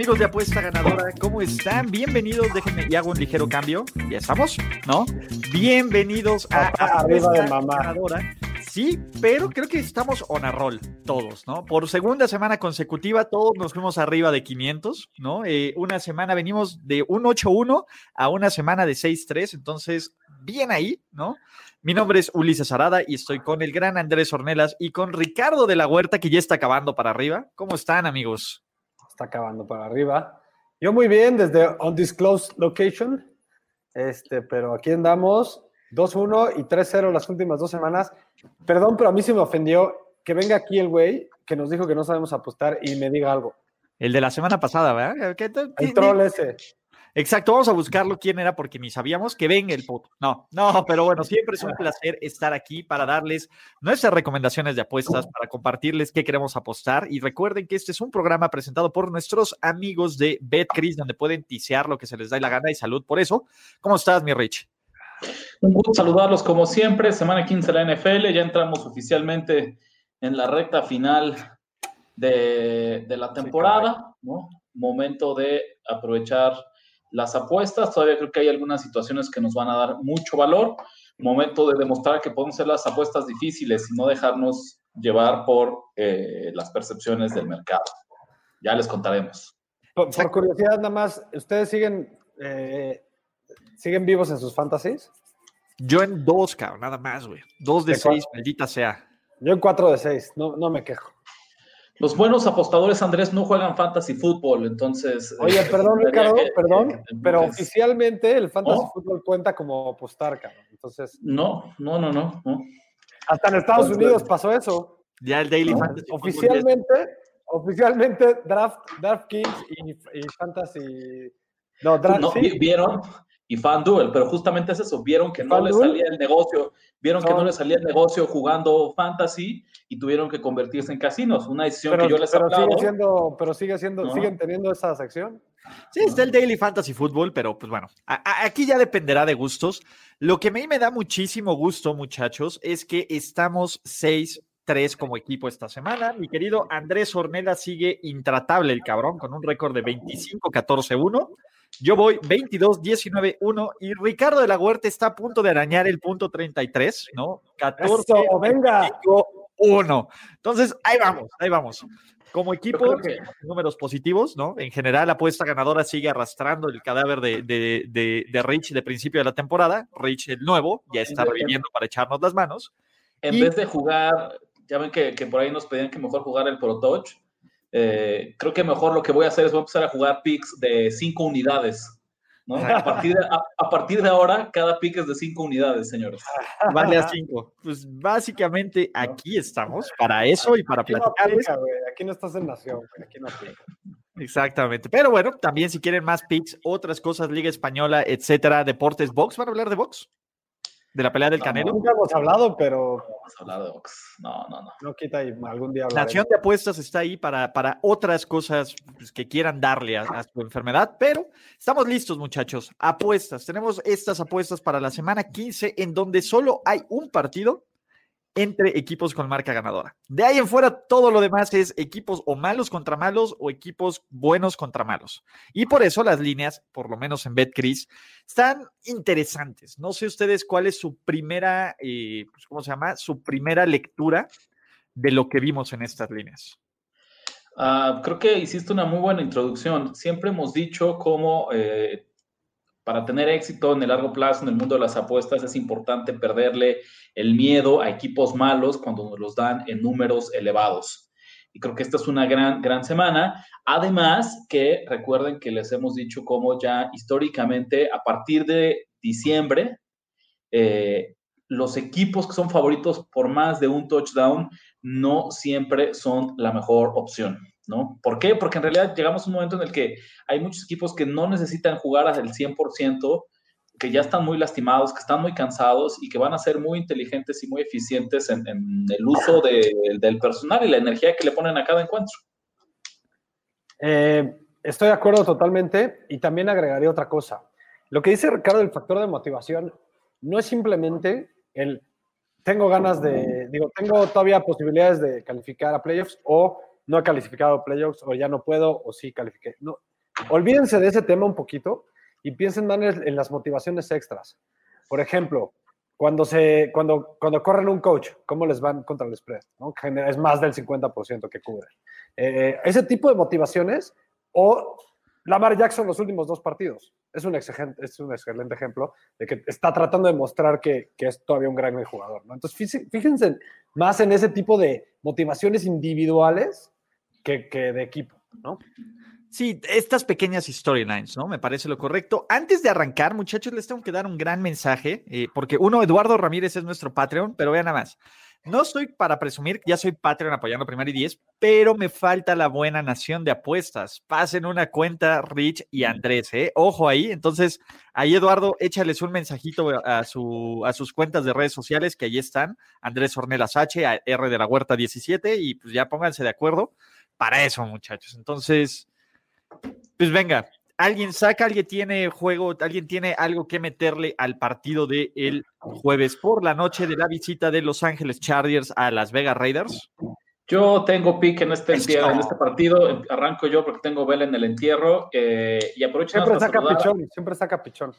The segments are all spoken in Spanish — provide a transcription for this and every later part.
Amigos de Apuesta Ganadora, ¿cómo están? Bienvenidos, déjenme y hago un ligero cambio. Ya estamos, ¿no? Bienvenidos a Arriba de mamá. Ganadora. Sí, pero creo que estamos on a roll todos, ¿no? Por segunda semana consecutiva, todos nos fuimos arriba de 500, ¿no? Eh, una semana venimos de un 8-1 a una semana de 6-3, entonces, bien ahí, ¿no? Mi nombre es Ulises Arada y estoy con el gran Andrés Ornelas y con Ricardo de la Huerta, que ya está acabando para arriba. ¿Cómo están, amigos? Está acabando para arriba. Yo muy bien, desde Undisclosed Location, este, pero aquí andamos 2-1 y 3-0 las últimas dos semanas. Perdón, pero a mí se me ofendió que venga aquí el güey que nos dijo que no sabemos apostar y me diga algo. El de la semana pasada, ¿verdad? ¿Qué te- El troll ese. Exacto, vamos a buscarlo quién era porque ni sabíamos que venga el puto. No, no, pero bueno, siempre es un placer estar aquí para darles nuestras recomendaciones de apuestas, para compartirles qué queremos apostar. Y recuerden que este es un programa presentado por nuestros amigos de BetCris, donde pueden tisear lo que se les da la gana y salud por eso. ¿Cómo estás, mi Rich? Un gusto saludarlos como siempre, semana 15 de la NFL, ya entramos oficialmente en la recta final de, de la temporada, ¿no? Momento de aprovechar las apuestas, todavía creo que hay algunas situaciones que nos van a dar mucho valor, momento de demostrar que podemos hacer las apuestas difíciles y no dejarnos llevar por eh, las percepciones del mercado. Ya les contaremos. Por, por curiosidad, nada más, ¿ustedes siguen, eh, siguen vivos en sus fantasies? Yo en dos, cabrón, nada más, güey. Dos de ¿De seis, cuál? maldita sea. Yo en 4 de 6, no, no me quejo. Los buenos apostadores, Andrés, no juegan fantasy fútbol, entonces... Oye, eh, perdón, necesitaría Ricardo, que- perdón, que pero oficialmente el fantasy ¿No? fútbol cuenta como apostar, cabrón. Entonces, No, no, no, no. no. hasta en Estados Entonces- Unidos pasó eso. Ya el Daily ¿no? Fantasy Oficialmente, oficialmente draft, draft Kings y, y fantasy. No, draft No, sí. vieron y FanDuel, pero justamente es eso, vieron que no les salía el negocio, vieron que No. no les salía el negocio jugando fantasy y tuvieron que convertirse en casinos, una decisión pero, que yo les pero aplaudo. sigue siendo, pero sigue siendo, No. siguen teniendo esa sección. Sí, está el Daily Fantasy Football, pero pues bueno, a- a- aquí ya dependerá de gustos. Lo que a mí me da muchísimo gusto, muchachos, es que estamos 6-3 como equipo esta semana. Mi querido Andrés Ornella sigue intratable el cabrón, con un récord de 25-14-1. Yo voy 22-19-1 y Ricardo de la Huerta está a punto de arañar el punto 33, ¿no? 14 Eso, venga. 1. Entonces, ahí vamos, ahí vamos. Como equipo, que- números positivos, ¿no? En general, la apuesta ganadora sigue arrastrando el cadáver de, de, de, de Rich de principio de la temporada. Rich, el nuevo, ya está reviviendo para echarnos las manos. En y- vez de jugar, ya ven que, que por ahí nos pedían que mejor jugar el Pro Touch, eh, creo que mejor lo que voy a hacer es voy a empezar a jugar picks de 5 unidades. ¿no? A, partir de, a, a partir de ahora, cada pick es de 5 unidades, señores. Vale a 5. Pues básicamente aquí estamos para eso y para Aquí no platicarles. aplica, güey. Aquí no estás en nación, güey. Aquí no aplica. Exactamente. Pero bueno, también si quieren más picks, otras cosas, Liga Española, etcétera, Deportes Box, ¿van a hablar de box? ¿De la pelea del No, Canelo? Nunca hemos hablado, pero Vamos a hablar de box. No, no, no. no quita y algún día hablaremos. Nación de Apuestas está ahí para, para otras cosas pues, que quieran darle a, a su enfermedad, pero estamos listos, muchachos. Apuestas. Tenemos estas apuestas para la semana 15, en donde solo hay un partido entre equipos con marca ganadora. De ahí en fuera, todo lo demás es equipos o malos contra malos o equipos buenos contra malos. Y por eso las líneas, por lo menos en BetCris, están interesantes. No sé ustedes cuál es su primera, eh, pues, ¿cómo se llama? Su primera lectura de lo que vimos en estas líneas. Ah, creo que hiciste una muy buena introducción. Siempre hemos dicho cómo eh, para tener éxito en el largo plazo en el mundo de las apuestas es importante perderle el miedo a equipos malos cuando nos los dan en números elevados. Y creo que esta es una gran, gran semana. Además, que recuerden que les hemos dicho cómo ya históricamente, a partir de diciembre, eh, los equipos que son favoritos por más de un touchdown no siempre son la mejor opción, ¿no? ¿Por qué? Porque en realidad llegamos a un momento en el que hay muchos equipos que no necesitan jugar al 100% que ya están muy lastimados, que están muy cansados y que van a ser muy inteligentes y muy eficientes en, el uso del personal y la energía que le ponen a cada encuentro. Eh, estoy de acuerdo totalmente y también agregaría otra cosa. Lo que dice Ricardo del factor de motivación no es simplemente el tengo ganas de, digo, tengo todavía posibilidades de calificar a playoffs o no he calificado playoffs o ya no puedo o sí califiqué. No, olvídense de ese tema un poquito y piensen en, las motivaciones extras. Por ejemplo, cuando, se, cuando, cuando corren un coach, ¿cómo les van contra el spread? ¿no? Es más del 50% que cubre. Eh, ese tipo de motivaciones o Lamar Jackson los últimos dos partidos. Es un, excelente, es un excelente ejemplo de que está tratando de mostrar que, que es todavía un gran jugador. ¿no? Entonces, fíjense más en ese tipo de motivaciones individuales que, que de equipo. ¿no? Sí, estas pequeñas storylines, ¿no? Me parece lo correcto. Antes de arrancar, muchachos, les tengo que dar un gran mensaje, eh, porque uno, Eduardo Ramírez es nuestro Patreon, pero vean nada más. No soy para presumir, ya soy Patreon apoyando Primero y Diez, pero me falta la buena nación de apuestas. Pasen una cuenta Rich y Andrés, ¿eh? Ojo ahí. Entonces, ahí Eduardo, échales un mensajito a, su, a sus cuentas de redes sociales, que ahí están. Andrés Ornelas H, R de la Huerta 17, y pues ya pónganse de acuerdo para eso, muchachos. Entonces, pues venga, alguien saca, alguien tiene juego, alguien tiene algo que meterle al partido del el jueves por la noche de la visita de Los Ángeles Chargers a Las Vegas Raiders. Yo tengo pick en este, en este partido, arranco yo porque tengo vela en el entierro eh, y aprovecho siempre saca pichón, siempre saca pichón.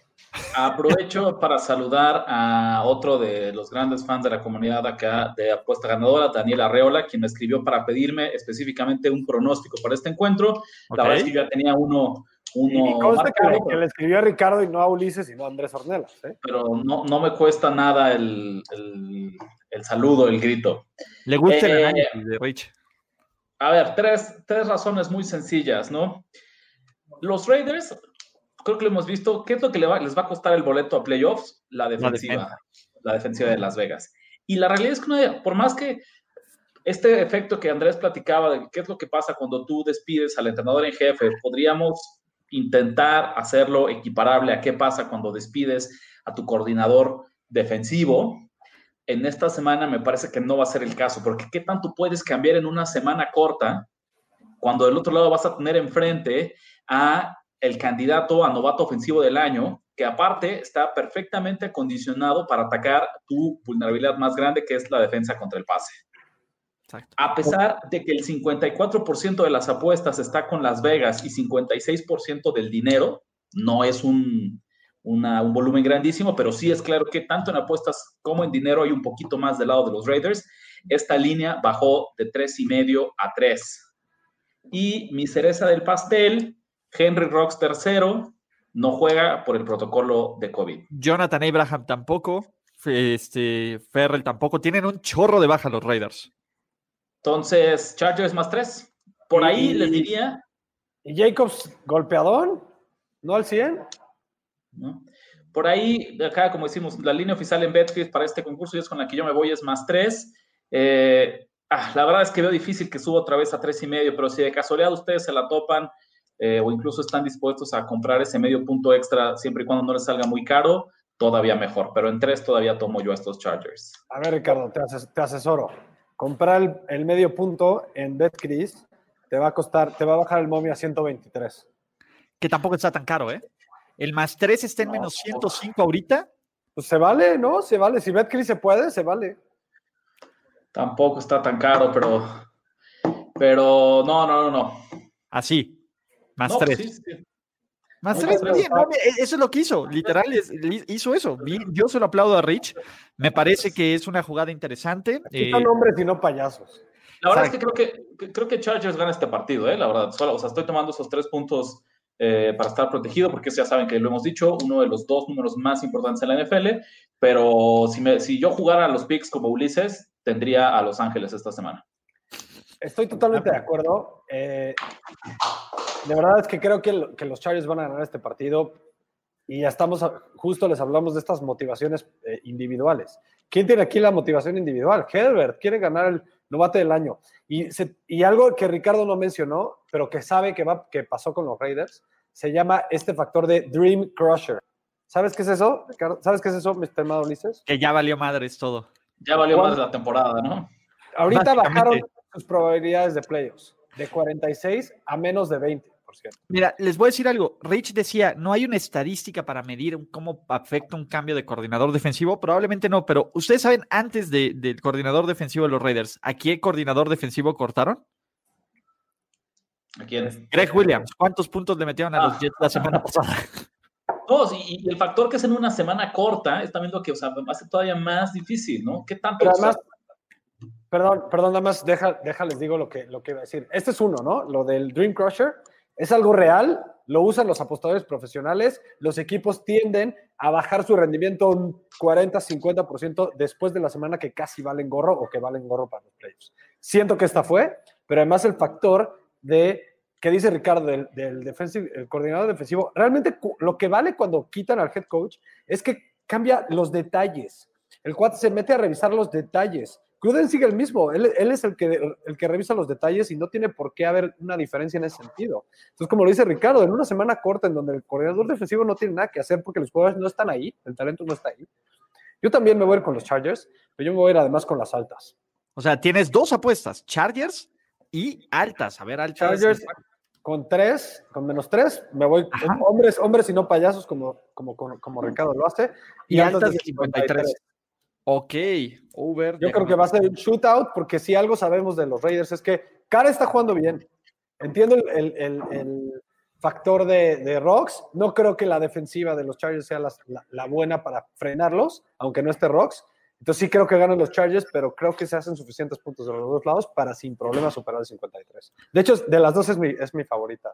Aprovecho para saludar a otro de los grandes fans de la comunidad acá de apuesta ganadora, Daniel Arreola, quien me escribió para pedirme específicamente un pronóstico para este encuentro. La verdad es que yo ya tenía uno uno que, le escribió a Ricardo y no a Ulises y no a Andrés Ornelas. ¿eh? Pero no, no, me cuesta nada el, el, saludo, el grito. Le gusta el eh, análisis de Rich. A ver, tres, tres razones muy sencillas, ¿no? Los Raiders, creo que lo hemos visto, ¿qué es lo que les va, a costar el boleto a playoffs? La defensiva, la, defensiva de Las Vegas. Y la realidad es que por más que este efecto que Andrés platicaba de qué es lo que pasa cuando tú despides al entrenador en jefe, podríamos intentar hacerlo equiparable a qué pasa cuando despides a tu coordinador defensivo. En esta semana me parece que no va a ser el caso, porque ¿qué tanto puedes cambiar en una semana corta cuando del otro lado vas a tener enfrente a el candidato a novato ofensivo del año, que aparte está perfectamente acondicionado para atacar tu vulnerabilidad más grande, que es la defensa contra el pase? A pesar de que el 54% de las apuestas está con Las Vegas y 56% del dinero, no es un, un volumen grandísimo, pero sí es claro que tanto en apuestas como en dinero hay un poquito más del lado de los Raiders. Esta línea bajó de 3,5 a 3. Y mi cereza del pastel, Henry Rocks tercero, no juega por el protocolo de COVID. Jonathan Abraham tampoco, este, Ferrell tampoco. Tienen un chorro de baja los Raiders. Entonces, Chargers más tres. Por ahí les diría. ¿Y Jacobs golpeadón? ¿No al 100? Por ahí, acá, como decimos, la línea oficial en Betcris para este concurso y es con la que yo me voy, es más tres. Eh, ah, la verdad es que veo difícil que suba otra vez a tres y medio, pero si de casualidad ustedes se la topan eh, o incluso están dispuestos a comprar ese medio punto extra siempre y cuando no les salga muy caro, todavía mejor. Pero en tres todavía tomo yo a estos Chargers. A ver, Ricardo, te asesoro comprar el, medio punto en BetCris te va a costar, te va a bajar el momio a 123. Que tampoco está tan caro, ¿eh? El más 3 está en menos 105 ahorita. Pues se vale, ¿no? Se vale. Si BetCris se puede, se vale. Tampoco está tan caro, pero. Pero no, no, no, no. Así. Más 3. Pues más tres, bien, e, eso es lo que hizo, literal, hizo eso. Yo se lo aplaudo a Rich, me parece que es una jugada interesante. Eh, son hombres y no payasos. La verdad es que creo que creo que Chargers gana este partido, ¿eh? la verdad. o sea, estoy tomando esos tres puntos eh, para estar protegido, porque ya saben que lo hemos dicho, uno de los dos números más importantes en la NFL, pero si, me, si yo jugara a los picks como Ulises, tendría a Los Ángeles esta semana. Estoy totalmente de acuerdo. Eh, de verdad es que creo que, los Chargers van a ganar este partido y ya estamos, justo les hablamos de estas motivaciones eh, individuales. ¿Quién tiene aquí la motivación individual? Herbert quiere ganar el novato del año. Y, y algo que Ricardo no mencionó, pero que sabe que, va, que pasó con los Raiders, se llama este factor de Dream Crusher. ¿Sabes qué es eso, Ricardo? ¿Sabes qué es eso, mi estimado Ulises? Que ya valió madres todo. Ya valió ¿Cuál? más la temporada, ¿no? Ahorita bajaron sus probabilidades de playoffs de 46 a menos de 20, por cierto. Mira, les voy a decir algo. Rich decía, no hay una estadística para medir cómo afecta un cambio de coordinador defensivo. Probablemente no, pero ustedes saben, antes de- del coordinador defensivo de los Raiders, ¿a qué coordinador defensivo cortaron? ¿A quién? Greg Williams. ¿Cuántos puntos le metieron a los Ah. Jets la semana pasada? No, sí, y, y el factor que es en una semana corta es también lo que o sea, hace todavía más difícil, ¿no? ¿Qué tanto? Pero además, perdón, perdón, nada más, deja, deja, les digo lo que, lo que iba a decir. Este es uno, ¿no? Lo del Dream Crusher es algo real, lo usan los apostadores profesionales, los equipos tienden a bajar su rendimiento un 40-50% después de la semana que casi valen gorro o que valen gorro para los playoffs. Siento que esta fue, pero además el factor de que dice Ricardo del, del el coordinador defensivo, realmente lo que vale cuando quitan al head coach es que cambia los detalles. El cuate se mete a revisar los detalles. Gruden sigue el mismo, él, él es el que, el que revisa los detalles y no tiene por qué haber una diferencia en ese sentido. Entonces, como lo dice Ricardo, en una semana corta en donde el coordinador defensivo no tiene nada que hacer porque los jugadores no están ahí, el talento no está ahí. Yo también me voy a ir con los Chargers, pero yo me voy a ir además con las altas. O sea, tienes dos apuestas, Chargers y altas. A ver, altas. Chargers con tres, con menos tres, me voy Ajá. hombres, hombres y no payasos como, como, como, como Ricardo lo hace. Y altas de 53. Ok, over. Yo creo que va a ser un shootout porque si algo sabemos de los Raiders es que Cara está jugando bien. Entiendo el, el- el- factor de, de Rocks. No creo que la defensiva de los Chargers sea la buena para frenarlos, aunque no esté Rocks. Entonces sí creo que ganan los Chargers, pero creo que se hacen suficientes puntos de los dos lados para sin problema superar el 53. De hecho, de las dos es mi, es mi favorita.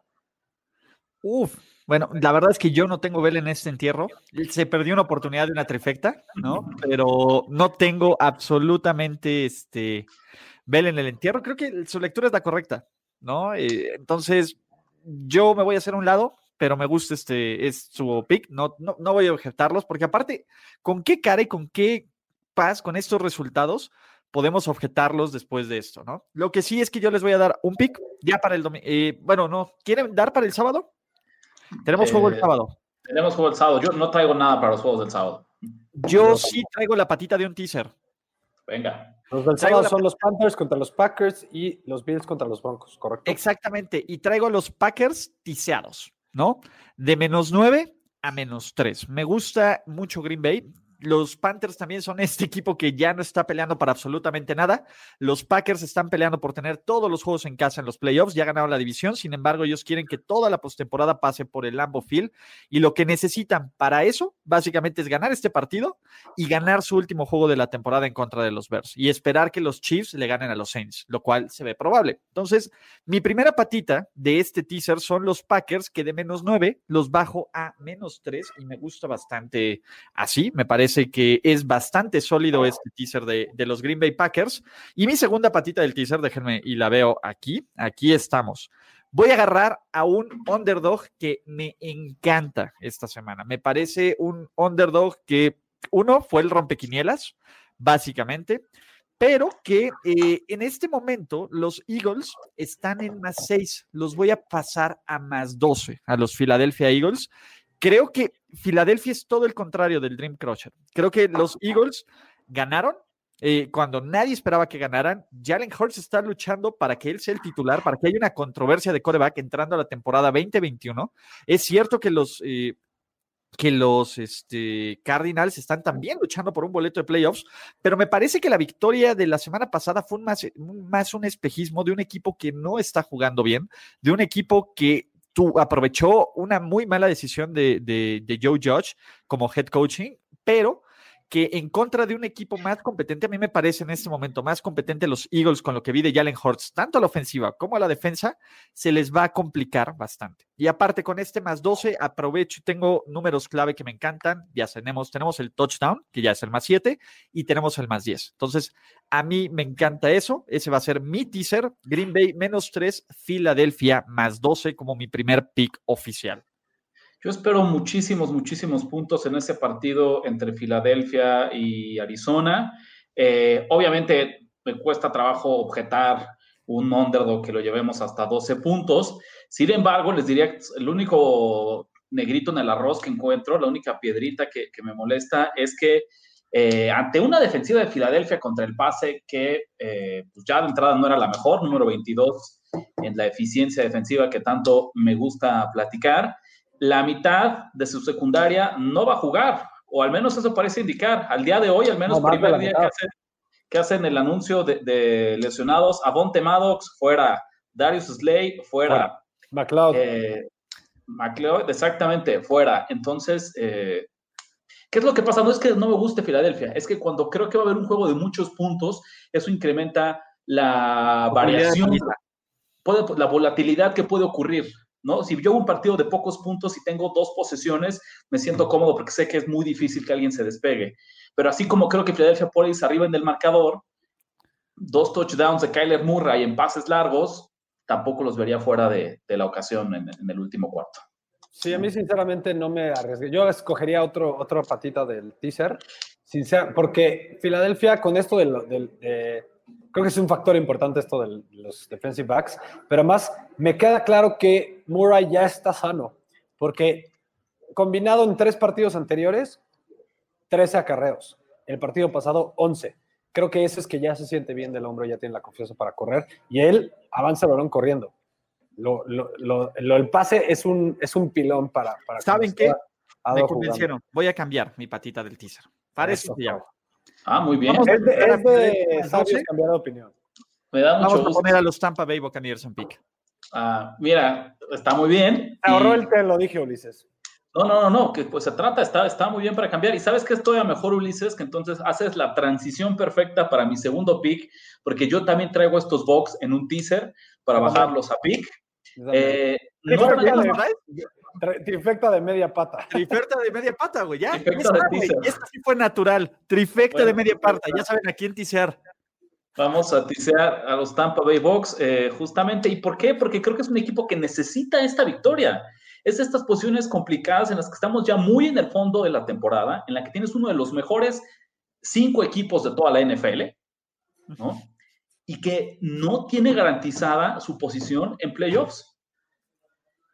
Uf, bueno, la verdad es que yo no tengo vela en este entierro. Se perdió una oportunidad de una trifecta, ¿no? Pero no tengo absolutamente este vela en el entierro. Creo que su lectura es la correcta, ¿no? Eh, entonces, yo me voy a hacer a un lado, pero me gusta este, es su pick. No, no, no voy a objetarlos, porque aparte, ¿con qué cara y con qué paz con estos resultados? podemos objetarlos después de esto, ¿no? Lo que sí es que yo les voy a dar un pick ya para el domingo. bueno, no, ¿quieren dar para el sábado? Tenemos juego el Eh, sábado. Tenemos juego el sábado. Yo no traigo nada para los juegos del sábado. Yo sí traigo la patita de un teaser. Venga. Los del sábado son los Panthers contra los Packers y los Bills contra los Broncos, ¿correcto? Exactamente. Y traigo a los Packers tiseados, ¿no? De menos 9 a menos 3. Me gusta mucho Green Bay. Los Panthers también son este equipo que ya no está peleando para absolutamente nada. Los Packers están peleando por tener todos los juegos en casa en los playoffs. Ya ganaron la división. Sin embargo, ellos quieren que toda la postemporada pase por el Lambeau Field. Y lo que necesitan para eso, básicamente, es ganar este partido y ganar su último juego de la temporada en contra de los Bears. Y esperar que los Chiefs le ganen a los Saints, lo cual se ve probable. Entonces, mi primera patita de este teaser son los Packers, que de menos 9 los bajo a menos 3 y me gusta bastante así. Me parece que es bastante sólido este teaser de, de los Green Bay Packers. Y mi segunda patita del teaser, déjenme, y la veo aquí. Aquí estamos. Voy a agarrar a un underdog que me encanta esta semana. Me parece un underdog que, uno, fue el rompequinielas, básicamente pero que eh, en este momento los Eagles están en más 6. Los voy a pasar a más 12 a los Philadelphia Eagles. Creo que Filadelfia es todo el contrario del Dream Crusher. Creo que los Eagles ganaron eh, cuando nadie esperaba que ganaran. Jalen Hurts está luchando para que él sea el titular, para que haya una controversia de coreback entrando a la temporada 2021. Es cierto que los eh, que los este, Cardinals están también luchando por un boleto de playoffs, pero me parece que la victoria de la semana pasada fue un más, un, más un espejismo de un equipo que no está jugando bien, de un equipo que tú, aprovechó una muy mala decisión de, de, de Joe Judge como head coaching, pero que en contra de un equipo más competente, a mí me parece en este momento más competente los Eagles con lo que vi de Jalen Hurts, tanto a la ofensiva como a la defensa, se les va a complicar bastante. Y aparte con este más 12, aprovecho y tengo números clave que me encantan. Ya tenemos, tenemos el touchdown, que ya es el más 7, y tenemos el más 10. Entonces, a mí me encanta eso. Ese va a ser mi teaser. Green Bay menos 3, Filadelfia más 12 como mi primer pick oficial. Yo espero muchísimos, muchísimos puntos en ese partido entre Filadelfia y Arizona. Eh, obviamente me cuesta trabajo objetar un underdog que lo llevemos hasta 12 puntos. Sin embargo, les diría que el único negrito en el arroz que encuentro, la única piedrita que, me molesta es que eh, ante una defensiva de Filadelfia contra el pase que eh, pues ya de entrada no era la mejor, número 22 en la eficiencia defensiva que tanto me gusta platicar, la mitad de su secundaria no va a jugar, o al menos eso parece indicar. Al día de hoy, al menos primer día que hacen, el anuncio de, lesionados, Avonte Maddox fuera, Darius Slay fuera. McLeod. Eh, McLeod, exactamente, fuera. Entonces, eh, ¿qué es lo que pasa? No es que no me guste Filadelfia, es que cuando creo que va a haber un juego de muchos puntos, eso incrementa la variación, la volatilidad que puede ocurrir. ¿No? Si yo hago un partido de pocos puntos y tengo dos posesiones, me siento cómodo porque sé que es muy difícil que alguien se despegue. Pero así como creo que Philadelphia Police arriba en el marcador, dos touchdowns de Kyler Murray en pases largos, tampoco los vería fuera de, la ocasión en, el último cuarto. Sí, a mí sinceramente no me arriesgué. Yo escogería otro, otro patita del teaser, porque Filadelfia con esto del, de, creo que es un factor importante esto de los defensive backs, pero además me queda claro que Murray ya está sano, porque combinado en tres partidos anteriores, 13 acarreos. El partido pasado, 11. Creo que ese es que ya se siente bien del hombro, ya tiene la confianza para correr y él avanza el balón corriendo. Lo, el pase es un, es un pilón para... para ¿Saben qué? Me convencieron. Voy a cambiar mi patita del teaser. Parece que ya. Ah, muy bien. es de, es cambiar de opinión. Me da mucho Vamos a poner a los Tampa Bay Buccaneers en pick. Ah, mira, está muy bien. ahorró el te lo dije, Ulises. No, no, no, no, que pues se trata, está, está muy bien para cambiar. Y sabes que estoy a mejor, Ulises, que entonces haces la transición perfecta para mi segundo pick, porque yo también traigo estos box en un teaser para bajarlos a pick. Eh, no, Trifecta de media pata. Trifecta de media pata, güey. Ya. Esta sí fue natural. Trifecta de media pata. Ya saben a quién tisear. Vamos a tisear a los Tampa Bay Bucks, eh, justamente. ¿Y por qué? Porque creo que es un equipo que necesita esta victoria. Es de estas posiciones complicadas en las que estamos ya muy en el fondo de la temporada, en la que tienes uno de los mejores cinco equipos de toda la NFL, ¿no? Y que no tiene garantizada su posición en playoffs.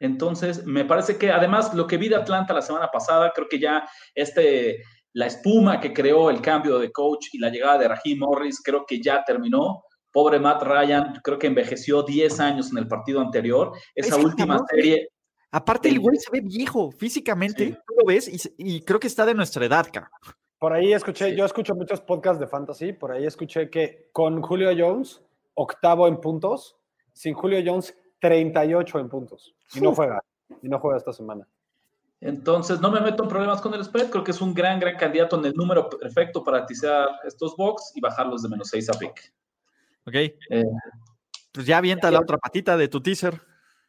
Entonces, me parece que además lo que vi de Atlanta la semana pasada, creo que ya este, la espuma que creó el cambio de coach y la llegada de Raheem Morris, creo que ya terminó. Pobre Matt Ryan, creo que envejeció 10 años en el partido anterior. Esa última serie. Aparte, el güey se ve viejo físicamente, tú lo ves y, creo que está de nuestra edad, cara. Por ahí escuché, yo escucho muchos podcasts de fantasy, por ahí escuché que con Julio Jones, octavo en puntos, sin Julio Jones, 38 en puntos. Y no juega. Y no juega esta semana. Entonces, no me meto en problemas con el spread. Creo que es un gran, gran candidato en el número perfecto para atizar estos box y bajarlos de menos 6 a pick. Ok. Eh, pues ya avienta la otra patita de tu teaser.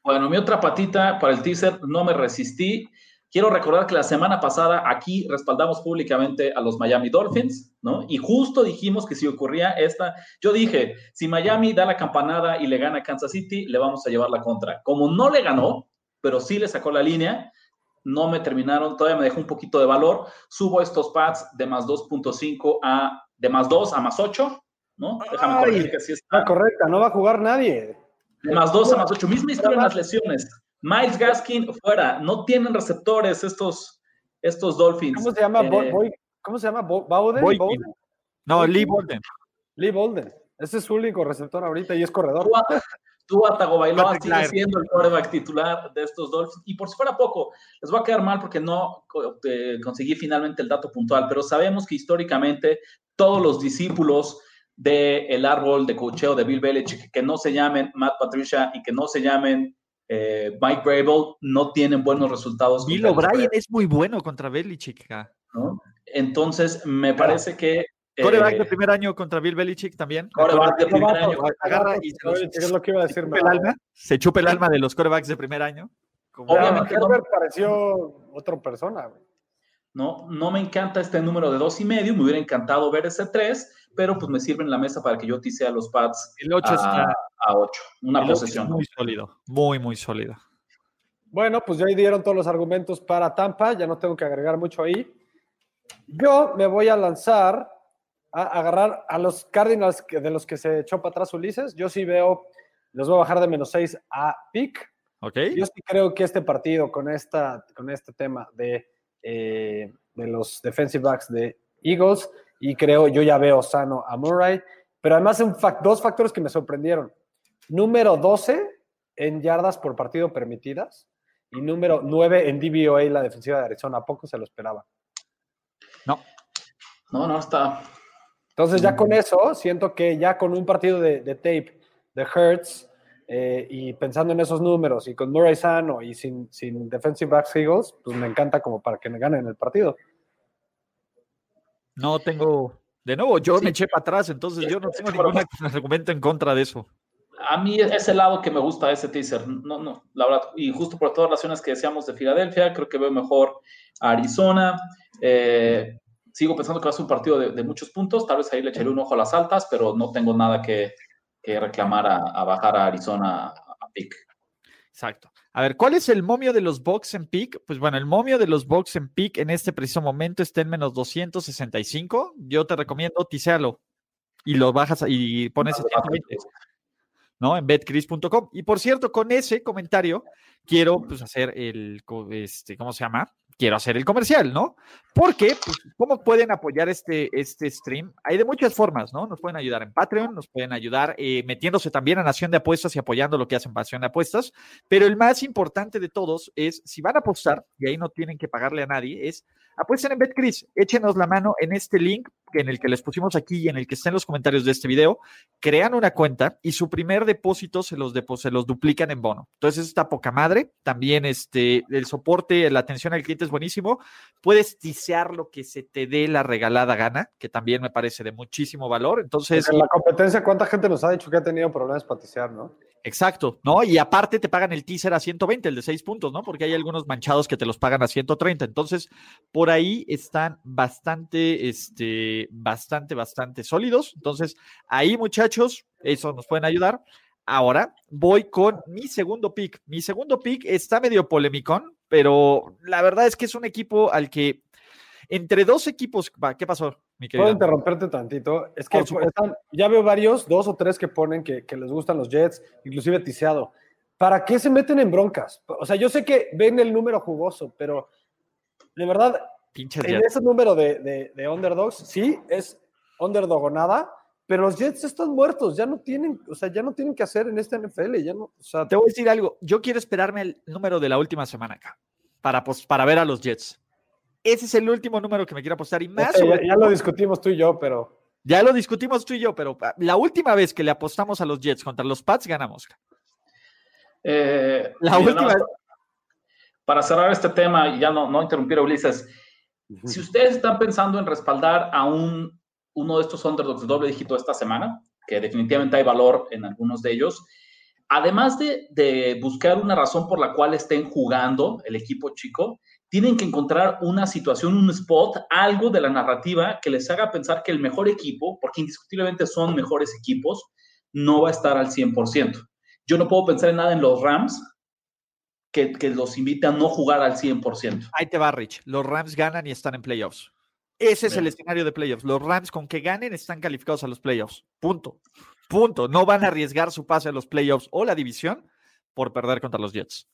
Bueno, mi otra patita para el teaser no me resistí. Quiero recordar que la semana pasada aquí respaldamos públicamente a los Miami Dolphins, ¿no? Y justo dijimos que si ocurría esta, yo dije, si Miami da la campanada y le gana a Kansas City, le vamos a llevar la contra. Como no le ganó, pero sí le sacó la línea, no me terminaron, todavía me dejó un poquito de valor. Subo estos pads de más 2.5 a, de más 2 a más 8, ¿no? Déjame corregir que así está. correcta, no va a jugar nadie. De más 2 a más 8, misma historia en las lesiones. Miles Gaskin fuera, no tienen receptores estos, estos Dolphins. ¿Cómo se llama? Eh, ¿Cómo se llama? ¿Bowden? No, Lee Bolden. Lee Bolden. Ese es su único receptor ahorita y es corredor. Tú, Tagovailoa sigue siendo el quarterback titular de estos Dolphins. Y por si fuera poco, les va a quedar mal porque no eh, conseguí finalmente el dato puntual, pero sabemos que históricamente todos los discípulos del árbol de cocheo de Bill Belichick, que no se llamen Matt Patricia y que no se llamen eh, Mike Brable no tienen buenos resultados. Bill O'Brien es muy bueno contra Belichick. ¿no? Entonces, me parece que. Coreback de eh, primer año contra Bill Belichick también. Coreback de primer año. Agarra y se, lo que iba a decir, el alma, se chupa el alma de los corebacks de primer año. Obviamente. Herbert pareció otra persona. No, no me encanta este número de dos y medio. Me hubiera encantado ver ese tres pero pues me sirve en la mesa para que yo a los pads el 8 a, a 8, una posesión. Muy sólido, muy, muy sólido. Bueno, pues ya ahí dieron todos los argumentos para Tampa, ya no tengo que agregar mucho ahí. Yo me voy a lanzar a agarrar a los Cardinals de los que se echó para atrás Ulises. Yo sí veo, los voy a bajar de menos 6 a pick. ¿Ok? Yo sí creo que este partido con, esta, con este tema de, eh, de los defensive backs de Eagles, y creo, yo ya veo sano a Murray, pero además un dos factores que me sorprendieron. Número 12 en yardas por partido permitidas y número 9 en DVOA, la defensiva de Arizona. ¿A poco se lo esperaba? No. No, no, está. Entonces ya Mm. con eso, siento que ya con un partido de, de tape de Hertz eh, y pensando en esos números y con Murray sano y sin, sin defensive backs Eagles, pues me encanta como para que me ganen el partido. No tengo. De nuevo, yo me eché para atrás, entonces yo no tengo ningún argumento en contra de eso. A mí es el lado que me gusta de ese teaser. No, no, la verdad. Y justo por todas las razones que decíamos de Filadelfia, creo que veo mejor a Arizona. Eh, sigo pensando que va a ser un partido de, de muchos puntos. Tal vez ahí le echaré un ojo a las altas, pero no tengo nada que, que reclamar a, a bajar a Arizona a, pick. Exacto. A ver, ¿cuál es el momio de los Bucks en pick? Pues bueno, el momio de los Bucks en pick en este preciso momento está en menos 265. Yo te recomiendo tisealo y lo bajas y pones en 120, ¿no? En betcris.com. Y por cierto, con ese comentario quiero pues hacer el, este, ¿cómo se llama? Quiero hacer el comercial, ¿no? Porque, pues, ¿cómo pueden apoyar este, este stream? Hay de muchas formas, ¿no? Nos pueden ayudar en Patreon, nos pueden ayudar eh, metiéndose también a Nación de Apuestas y apoyando lo que hacen Nación de Apuestas. Pero el más importante de todos es, si van a apostar, y ahí no tienen que pagarle a nadie, es apuesten en BetCris, échenos la mano en este link en el que les pusimos aquí y en el que está en los comentarios de este video, crean una cuenta y su primer depósito se los, se los duplican en bono. Entonces está poca madre, también este, el soporte, la atención al cliente es buenísimo, puedes tisear lo que se te dé la regalada gana, que también me parece de muchísimo valor. Entonces, en la competencia, ¿cuánta gente nos ha dicho que ha tenido problemas para tisear, no? Exacto, ¿no? Y aparte te pagan el teaser a 120, el de 6 puntos, ¿no? Porque hay algunos manchados que te los pagan a 130. Entonces, por ahí están bastante, este, bastante, bastante sólidos. Entonces, ahí, muchachos, eso nos pueden ayudar. Ahora voy con mi segundo pick. Mi segundo pick está medio polémico, pero la verdad es que es un equipo al que entre dos equipos, ¿qué pasó, mi Puedo querido? interrumpirte tantito. Es que están- ya veo varios, dos o tres que ponen que, que les gustan los Jets, inclusive tiseado. ¿Para qué se meten en broncas? O sea, yo sé que ven el número jugoso, pero de verdad, Pinches en Jets. ese número de, de, de underdogs, sí, es underdog o nada, pero los Jets están muertos, ya no tienen, o sea, ya no tienen que hacer en este NFL, ya no, o sea, Te voy a decir algo. Yo quiero esperarme el número de la última semana acá para, pos- para ver a los Jets. Ese es el último número que me quiero apostar y más. ya, lo discutimos tú y yo, pero Ya lo discutimos tú y yo, pero ah, la última vez que le apostamos a los Jets contra los Pats, ganamos. Eh, La mira, última Para cerrar este tema y ya no, no interrumpir a Ulises, si ustedes están pensando en respaldar a un, uno de estos underdogs de doble dígito esta semana, que definitivamente hay valor en algunos de ellos, además de, de buscar una razón por la cual estén jugando el equipo chico, tienen que encontrar una situación, un spot, algo de la narrativa que les haga pensar que el mejor equipo, porque indiscutiblemente son mejores equipos, no va a estar al 100%. Yo no puedo pensar en nada en los Rams que, que los invite a no jugar al 100%. Ahí te va, Rich. Los Rams ganan y están en playoffs. Ese es el escenario de playoffs. Los Rams, con que ganen, están calificados a los playoffs. Punto. Punto. No van a arriesgar su pase a los playoffs o la división por perder contra los Jets.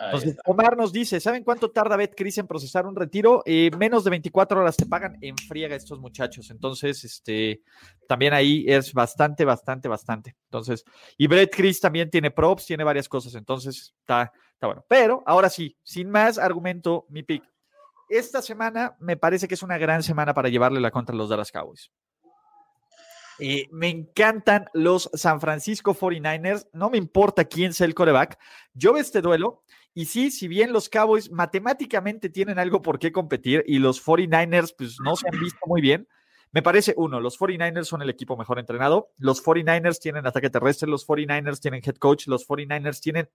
Entonces. Omar nos dice, ¿saben cuánto tarda BetCris en procesar un retiro? Eh, menos de 24 horas te pagan en friega estos muchachos. Entonces, este, también ahí es bastante, bastante, bastante. Entonces, y BetCris también tiene props, tiene varias cosas. Entonces, está, está bueno. Pero, ahora sí, sin más argumento, mi pick. Esta semana me parece que es una gran semana para llevarle la contra a los Dallas Cowboys. Eh, me encantan los San Francisco 49ers. No me importa quién sea el coreback. Yo veo este duelo y sí, si bien los Cowboys matemáticamente tienen algo por qué competir y los 49ers pues no se han visto muy bien, me parece uno, los 49ers son el equipo mejor entrenado, los 49ers tienen ataque terrestre, los 49ers tienen head coach, los 49ers tienen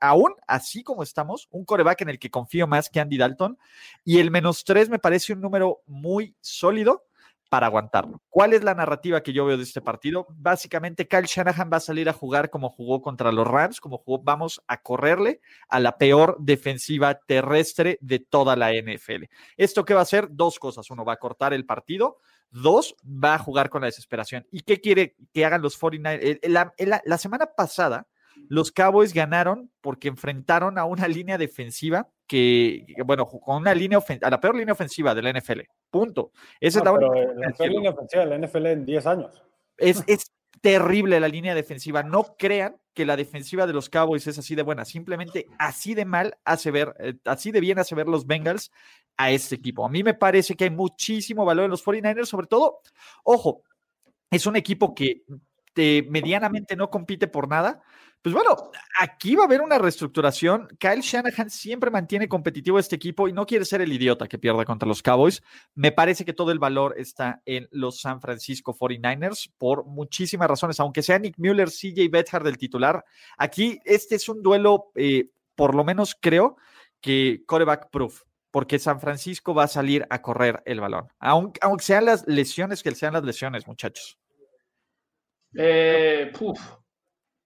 aún así como estamos, un coreback en el que confío más que Andy Dalton y el menos tres me parece un número muy sólido para aguantarlo. ¿Cuál es la narrativa que yo veo de este partido? Básicamente, Kyle Shanahan va a salir a jugar como jugó contra los Rams, como jugó, vamos a correrle a la peor defensiva terrestre de toda la NFL. ¿Esto qué va a hacer? Dos cosas. Uno, va a cortar el partido. Dos, va a jugar con la desesperación. ¿Y qué quiere que hagan los 49ers? La, la, la semana pasada, Los Cowboys ganaron porque enfrentaron a una línea defensiva que, bueno, con una línea a la peor línea ofensiva de la NFL. Punto. Esa es la, peor línea ofensiva de la NFL en 10 años. Es, es terrible la línea defensiva. No crean que la defensiva de los Cowboys es así de buena. Simplemente así de mal hace ver, eh, así de bien hace ver los Bengals a este equipo. A mí me parece que hay muchísimo valor en los 49ers, sobre todo, ojo, es un equipo que medianamente no compite por nada, pues bueno, aquí va a haber una reestructuración. Kyle Shanahan siempre mantiene competitivo este equipo y no quiere ser el idiota que pierda contra los Cowboys. Me parece que todo el valor está en los San Francisco 49ers por muchísimas razones, aunque sea Nick Mueller, CJ Bethard del titular. Aquí este es un duelo, eh, por lo menos creo que coreback proof porque San Francisco va a salir a correr el balón, aunque sean las lesiones que sean las lesiones, muchachos. Eh,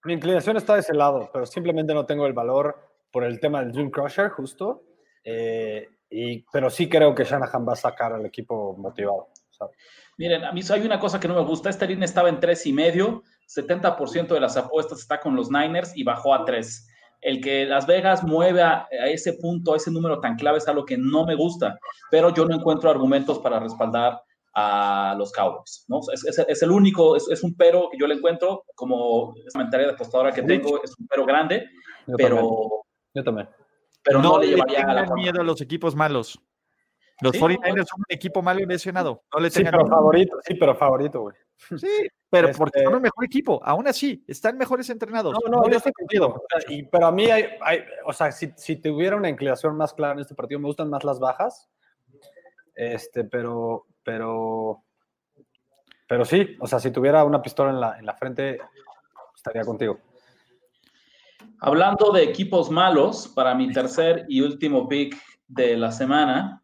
Mi inclinación está de ese lado, pero simplemente no tengo el valor por el tema del Dream Crusher, justo. Eh, y, pero sí creo que Shanahan va a sacar al equipo motivado. Miren, a mí hay una cosa que no me gusta. Esta línea estaba en tres y medio, 70% de las apuestas está con los Niners y bajó a 3. El que Las Vegas mueve a, ese punto, a ese número tan clave es algo que no me gusta, pero yo no encuentro argumentos para respaldar a los Cowboys, ¿no? Es, el único, es, un pero que yo le encuentro como esa mentalidad de apostadora que tengo, es un pero grande, pero... Yo también. Pero no, le llevaría a la miedo a los equipos malos. Los 49ers son un equipo malo y lesionado. No le sí, pero favorito, sí, pero favorito, güey. Sí, pero porque este son el mejor equipo. Aún así, están mejores entrenados. No, no, no yo estoy contigo. Y, pero a mí hay, hay o sea, si, si tuviera una inclinación más clara en este partido, me gustan más las bajas. Este, pero, pero, pero sí, o sea, si tuviera una pistola en la, en la frente, estaría contigo. Hablando de equipos malos, para mi tercer y último pick de la semana,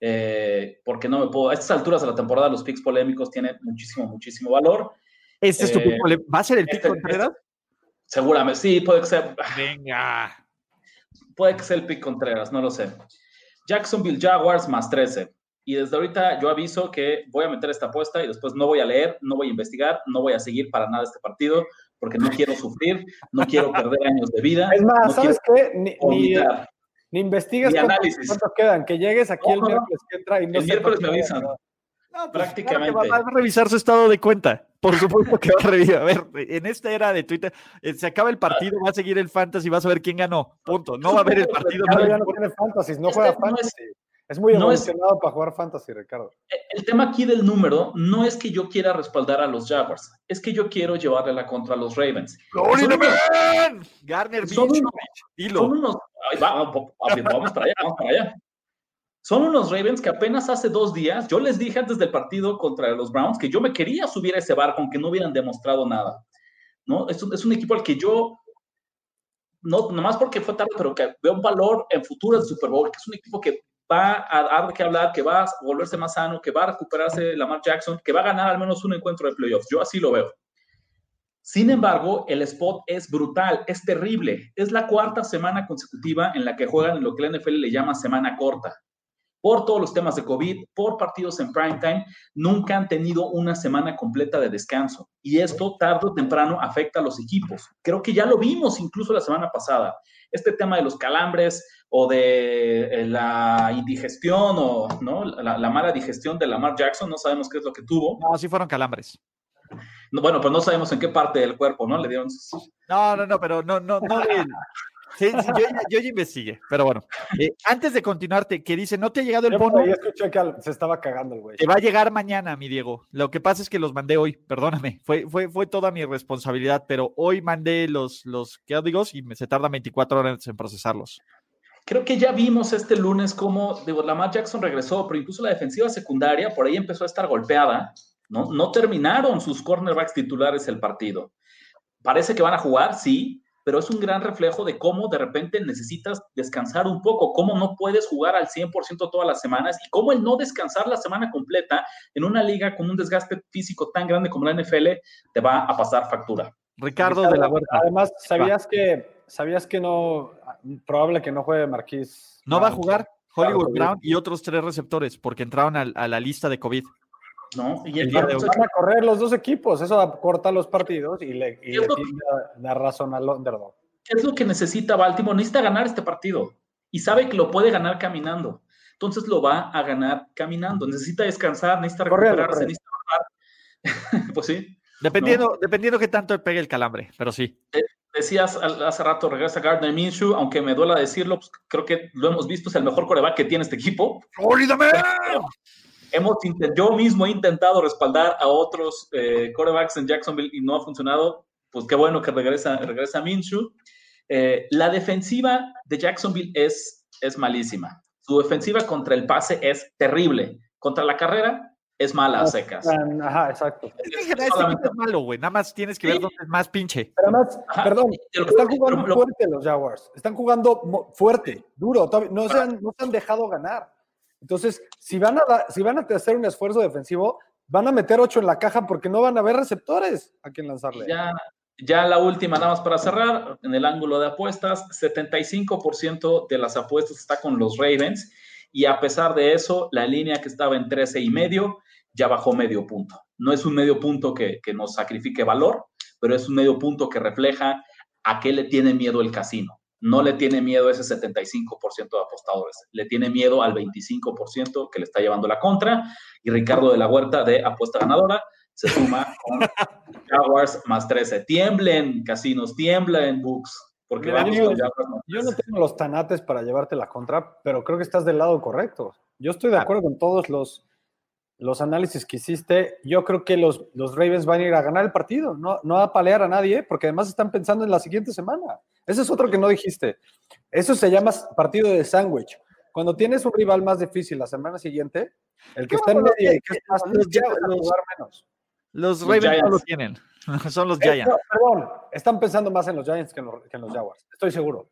eh, porque no me puedo, a estas alturas de la temporada los picks polémicos tienen muchísimo, muchísimo valor. ¿Este es tu pick eh, ¿Va a ser el pick este, Contreras? Este, seguramente, sí, puede ser. Venga. Puede que sea el pick Contreras, no lo sé. Jacksonville Jaguars más 13. Y desde ahorita yo aviso que voy a meter esta apuesta y después no voy a leer, no voy a investigar, no voy a seguir para nada este partido, porque no quiero sufrir, no quiero perder años de vida. Es más, ¿sabes qué? Ni, ni, ni, investigues cuántos, quedan, que llegues aquí el miércoles que entra y no El miércoles me avisan. No, pues, prácticamente. va a revisar su estado de cuenta. Por supuesto que va a revisar. A ver, en esta era de Twitter, eh, se acaba el partido, va a seguir el fantasy, vas a ver quién ganó. Punto. No va a haber el partido. No, ya no tiene fantasy, no juega fantasy. Es muy emocionado para jugar fantasy, Ricardo. E, el tema aquí del número no es que yo quiera respaldar a los Jaguars, es que yo quiero llevarle la contra a los Ravens. Garner son unos, son unos vamos, para allá, vamos para allá. Son unos Ravens que apenas hace dos días, yo les dije antes del partido contra los Browns que yo me quería subir a ese barco aunque no hubieran demostrado nada. ¿no? Es, un, es un equipo al que yo no nomás porque fue tarde, pero que veo un valor en futuro del Super Bowl, que es un equipo que va a dar que hablar, que va a volverse más sano, que va a recuperarse Lamar Jackson, que va a ganar al menos un encuentro de playoffs. Yo así lo veo. Sin embargo, el spot es brutal, es terrible. Es la cuarta semana consecutiva en la que juegan en lo que la NFL le llama semana corta. Por todos los temas de COVID, por partidos en prime time, nunca han tenido una semana completa de descanso. Y esto tarde o temprano afecta a los equipos. Creo que ya lo vimos incluso la semana pasada. Este tema de los calambres, o de eh, la indigestión o ¿no? La, mala digestión de Lamar Jackson, no sabemos qué es lo que tuvo. No, sí fueron calambres. bueno, pues no sabemos en qué parte del cuerpo, ¿no? Le dieron. No, no, no, pero no, no, no. Sí, sí, yo, yo, ya investigué, pero bueno. Eh, antes de continuarte, que dice, no te ha llegado el bono. Yo escuché que se estaba cagando el güey. Te va a llegar mañana, mi Diego. Lo que pasa es que los mandé hoy, perdóname. Fue, fue, fue toda mi responsabilidad, pero hoy mandé los, los códigos y me, se tarda 24 horas en procesarlos. Creo que ya vimos este lunes cómo digo, Lamar Jackson regresó, pero incluso la defensiva secundaria por ahí empezó a estar golpeada. ¿no? no terminaron sus cornerbacks titulares el partido. Parece que van a jugar, sí, pero es un gran reflejo de cómo de repente necesitas descansar un poco, cómo no puedes jugar al 100% todas las semanas y cómo el no descansar la semana completa en una liga con un desgaste físico tan grande como la NFL te va a pasar factura. Ricardo, de la Huerta. Además, ¿sabías que, ¿sabías que no, probable que no juegue Marquís? No va a jugar Hollywood Brown y otros tres receptores porque entraron a, la lista de COVID. ¿No? Y El día de hoy. Van a correr los dos equipos, eso corta los partidos y le, y le lo- tiende a dar razón al underdog. ¿Qué es lo que necesita Baltimore? Necesita ganar este partido y sabe que lo puede ganar caminando. Entonces lo va a ganar caminando. Necesita descansar, necesita recuperarse, corriendo. necesita bajar. pues sí. Dependiendo, dependiendo que tanto le pegue el calambre, pero sí. Decías al- hace rato, regresa Gardner Minshew, aunque me duela decirlo, pues, creo que lo hemos visto, es el mejor coreback que tiene este equipo. Hemos yo mismo he intentado respaldar a otros eh, quarterbacks en Jacksonville y no ha funcionado. Pues qué bueno que regresa, regresa Minshew. Eh, la defensiva de Jacksonville es, es malísima. Su defensiva contra el pase es terrible. Contra la carrera es mala a secas. Tan- Ajá, exacto. Es que es malo, güey. Nada más tienes que ver dónde es más pinche. Pero además, Ajá, perdón, pero- están jugando pero- fuerte los Jaguars. Están jugando fuerte, duro. No se, han, no se han dejado ganar. Entonces, si van, a si van a hacer un esfuerzo defensivo, van a meter ocho en la caja porque no van a haber receptores a quien lanzarle. Ya, ya la última, nada más para cerrar, en el ángulo de apuestas, 75% de las apuestas está con los Ravens y a pesar de eso, la línea que estaba en 13 y medio ya bajó medio punto. No es un medio punto que, que nos sacrifique valor, pero es un medio punto que refleja a qué le tiene miedo el casino. No le tiene miedo ese 75% de apostadores, le tiene miedo al 25% que le está llevando la contra. Y Ricardo de la Huerta de Apuesta Ganadora se suma con Jaguars más 13. Tiemblen, casinos, tiemblen, books, porque Mira, vamos yo- Yo no 13. tengo los tanates para llevarte la contra, pero creo que estás del lado correcto. Yo estoy de acuerdo con todos los, los análisis que hiciste. Yo creo que los, los Ravens van a ir a ganar el partido, no, no a palear a nadie, porque además están pensando en la siguiente semana. Ese es otro que no dijiste. Eso se llama partido de sándwich. Cuando tienes un rival más difícil la semana siguiente, el que está en medio y eh, que es más los empieza a los- jugar menos. Los Los Ravens no lo Giants. tienen. Son los Eh, Giants. no, perdón, están pensando más en los Giants que en los, que en los Jaguars. Estoy seguro.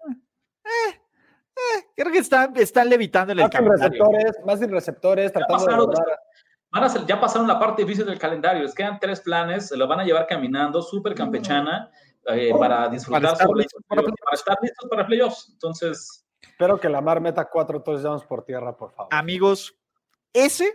Creo que están, están levitando en el Más sin receptores, más sin receptores, tratando de lograr- Van a ser- ya pasaron la parte difícil del calendario, les quedan tres planes, se lo van a llevar caminando, súper campechana, eh, para disfrutar Para estar sobre listos para para, playoffs. estar listos para playoffs. Entonces, Espero que la Mar meta cuatro touchdowns por tierra, por favor. Amigos, ese,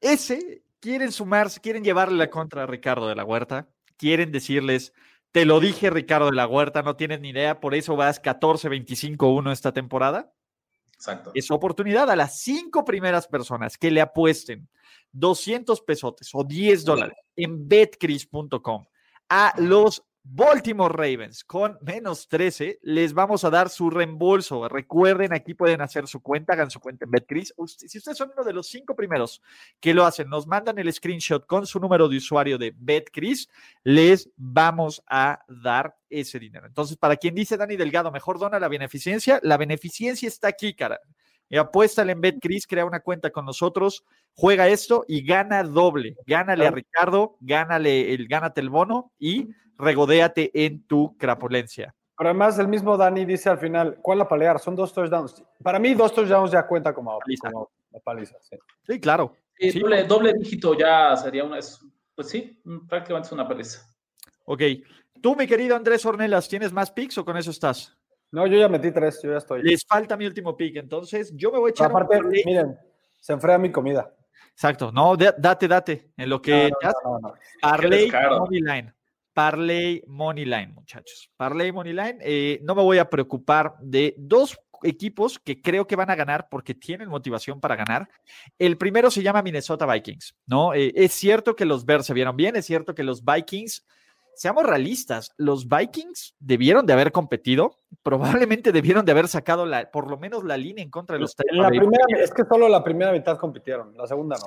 ese, quieren sumarse, quieren llevarle la contra a Ricardo de la Huerta, quieren decirles, te lo dije Ricardo de la Huerta, no tienes ni idea, por eso vas 14-25-1 esta temporada. exacto. Es oportunidad a las cinco primeras personas que le apuesten 200 pesotes o 10 dólares en betcris.com a los Baltimore Ravens con menos 13, les vamos a dar su reembolso. Recuerden, aquí pueden hacer su cuenta, hagan su cuenta en Betcris. Usted- si ustedes son uno de los cinco primeros que lo hacen, nos mandan el screenshot con su número de usuario de Betcris, les vamos a dar ese dinero. Entonces, para quien dice Dani Delgado, mejor dona la beneficencia, la beneficencia está aquí, cara. Y apuéstale en BetCris, crea una cuenta con nosotros, juega esto y gana doble. Gánale a Ricardo, gánale el, gánate el bono y regodéate en tu crapulencia. Pero además, el mismo Dani dice al final, ¿cuál la palear? Son dos touchdowns. Para mí, dos touchdowns ya cuenta como, Paliza. como la paliza. sí. Sí, claro. Sí, Sí. Doble, doble dígito ya sería una, es- pues sí, prácticamente es una paliza. Ok. Tú, mi querido Andrés Ornelas, ¿tienes más picks o con eso estás? No, yo ya metí tres, yo ya estoy. Les falta mi último pick, entonces yo me voy a echar un Aparte, parlay. miren, se enfría mi comida. Exacto, no, de- date, date. En lo que No, no, no, no, no. Parlay descaro. Money Line. Parlay Money Line, muchachos. Parlay Money Line. eh, no me voy a preocupar de dos equipos que creo que van a ganar porque tienen motivación para ganar. El primero se llama Minnesota Vikings, ¿no? Eh, es cierto que los Bears se vieron bien, es cierto que los Vikings, seamos realistas, los Vikings debieron de haber competido, probablemente debieron de haber sacado la, por lo menos la línea en contra de los la primera, es que solo la primera mitad compitieron, la segunda no.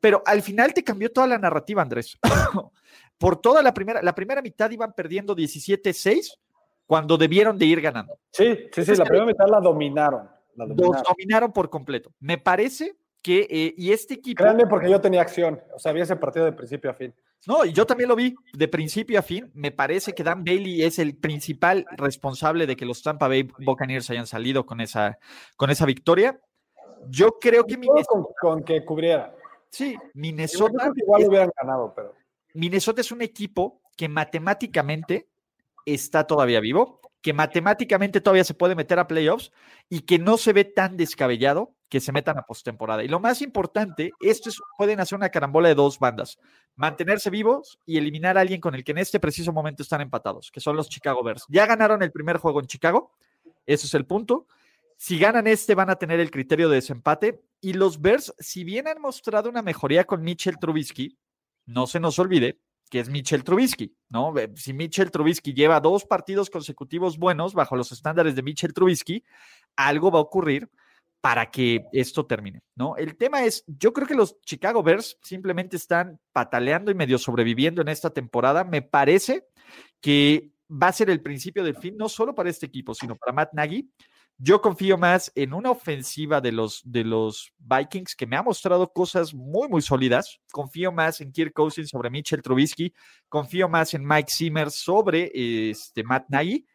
pero al final te cambió toda la narrativa, Andrés. Por toda la primera, la primera mitad iban perdiendo 17-6 cuando debieron de ir ganando. Sí, sí, sí, la primera mitad la dominaron. La Los dominaron. dominaron por completo. Me parece que, eh, y este equipo, Créanme porque yo tenía acción, o sea, vi ese partido de principio a fin. no, yo también lo vi de principio a fin. Me parece que Dan Bailey es el principal responsable de que los Tampa Bay Buccaneers hayan salido con esa, con esa victoria. Yo creo que Minnesota, con, con que cubriera. sí, Minnesota igual es- hubieran ganado, pero Minnesota es un equipo que matemáticamente está todavía vivo, que matemáticamente todavía se puede meter a playoffs y que no se ve tan descabellado que se metan a postemporada. Y lo más importante, esto es, pueden hacer una carambola de dos bandas, mantenerse vivos y eliminar a alguien con el que en este preciso momento están empatados, que son los Chicago Bears. Ya ganaron el primer juego en Chicago, ese es el punto. Si ganan este, van a tener el criterio de desempate. Y los Bears, si bien han mostrado una mejoría con Mitchell Trubisky, no se nos olvide que es Mitchell Trubisky, ¿no? Si Mitchell Trubisky lleva dos partidos consecutivos buenos bajo los estándares de Mitchell Trubisky, algo va a ocurrir para que esto termine, ¿no? El tema es, yo creo que los Chicago Bears simplemente están pataleando y medio sobreviviendo en esta temporada. Me parece que va a ser el principio del fin, no solo para este equipo, sino para Matt Nagy. Yo confío más en una ofensiva de los, de los Vikings que me ha mostrado cosas muy, muy sólidas. Confío más en Kirk Cousins sobre Mitchell Trubisky. Confío más en Mike Zimmer sobre este, Matt Nagy.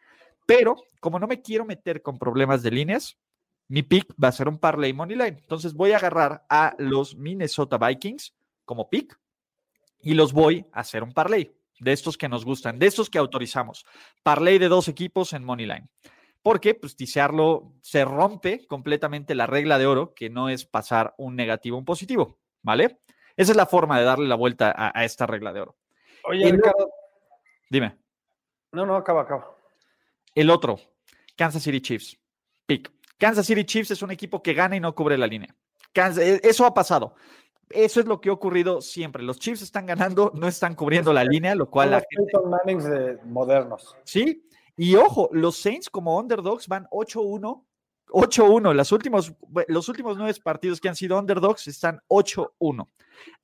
Pero como no me quiero meter con problemas de líneas, mi pick va a ser un parlay money line. Entonces voy a agarrar a los Minnesota Vikings como pick y los voy a hacer un parlay de estos que nos gustan, de estos que autorizamos. Parlay de dos equipos en money line. Porque, pues, tisearlo se rompe completamente la regla de oro, que no es pasar un negativo a un positivo, ¿vale? Esa es la forma de darle la vuelta a, esta regla de oro. Oye, Ricardo. Dime. No, no, acaba, acaba. El otro, Kansas City Chiefs. Pick. Kansas City Chiefs es un equipo que gana y no cubre la línea. E, eso ha pasado. Eso es lo que ha ocurrido siempre. Los Chiefs están ganando, no están cubriendo la línea, lo cual... Los la Mannings de modernos. Sí, y ojo, los Saints como underdogs van 8-1. 8-1. Los últimos, los últimos nueve partidos que han sido underdogs están 8-1.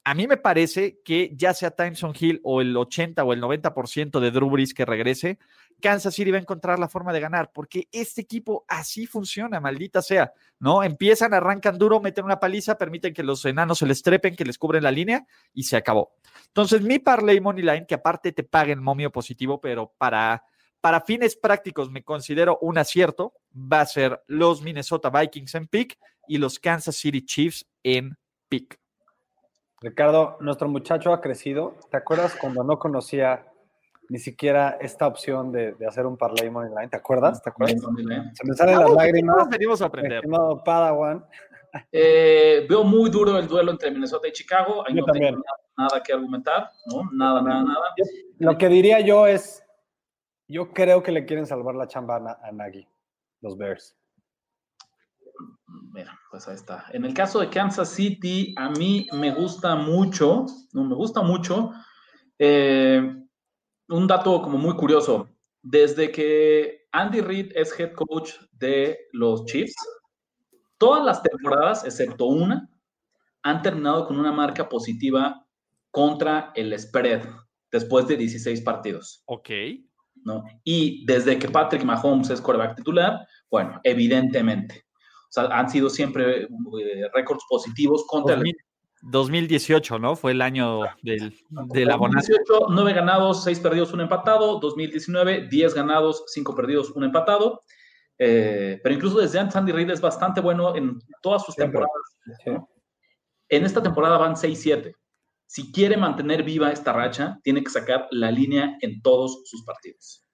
A mí me parece que ya sea Timeson Hill o el 80 o el 90% de Drew Brees que regrese, Kansas City va a encontrar la forma de ganar, porque este equipo así funciona, maldita sea, ¿no? Empiezan, arrancan duro, meten una paliza, permiten que los enanos se les trepen, que les cubren la línea y se acabó. Entonces, mi parlay money line, que aparte te paguen momio positivo, pero para, para fines prácticos me considero un acierto, va a ser los Minnesota Vikings en pick y los Kansas City Chiefs en pick. Ricardo, nuestro muchacho ha crecido. ¿Te acuerdas cuando no conocía ni siquiera esta opción de, hacer un parlay money line? ¿Te acuerdas? ¿Te acuerdas? Se me salen las lágrimas. Venimos a aprender. Padawan. Eh, veo muy duro el duelo entre Minnesota y Chicago. Ahí no tengo nada, que argumentar, ¿no? Nada, nada, nada. Lo que diría yo es, yo creo que le quieren salvar la chamba a, a Nagy, los Bears. Mira, pues ahí está. En el caso de Kansas City, a mí me gusta mucho, no, me gusta mucho, eh, un dato como muy curioso. Desde que Andy Reid es head coach de los Chiefs, todas las temporadas, excepto una, han terminado con una marca positiva contra el spread después de 16 partidos. Ok. ¿no? Y desde que Patrick Mahomes es quarterback titular, bueno, evidentemente. O sea, han sido siempre eh, récords positivos contra el 2018, ¿no? Fue el año del, de la 2018, 9 ganados, 6 perdidos, 1 empatado. 2019, 10 ganados, 5 perdidos, 1 empatado. Eh, pero incluso desde antes Andy Reid es bastante bueno en todas sus temporadas. En esta temporada van 6-7. Si quiere mantener viva esta racha, tiene que sacar la línea en todos sus partidos.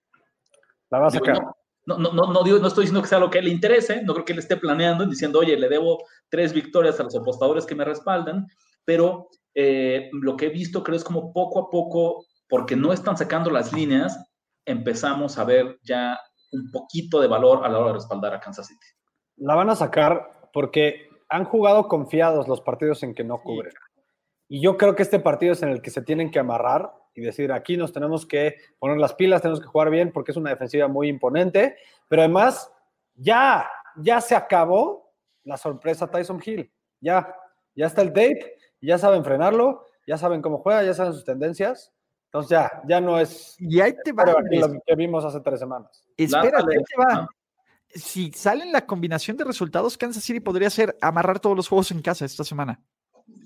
La va a sacar no, no, no, digo, no estoy diciendo que sea lo que le interese, no creo que él esté planeando, diciendo, oye, le debo tres victorias a los apostadores que me respaldan, pero eh, lo que he visto creo es como poco a poco, porque no están sacando las líneas, empezamos a ver ya un poquito de valor a la hora de respaldar a Kansas City. La van a sacar porque han jugado confiados los partidos en que no cubren. Y yo creo que este partido es en el que se tienen que amarrar y decir, aquí nos tenemos que poner las pilas, tenemos que jugar bien porque es una defensiva muy imponente, pero además ya, ya se acabó la sorpresa Tyson Hill, ya, ya está el tape, ya saben frenarlo, ya saben cómo juega, ya saben sus tendencias, entonces ya, ya no es y ahí te va, lo que vimos hace tres semanas. Espérate, ahí te va. Si salen la combinación de resultados, Kansas City podría ser amarrar todos los juegos en casa esta semana.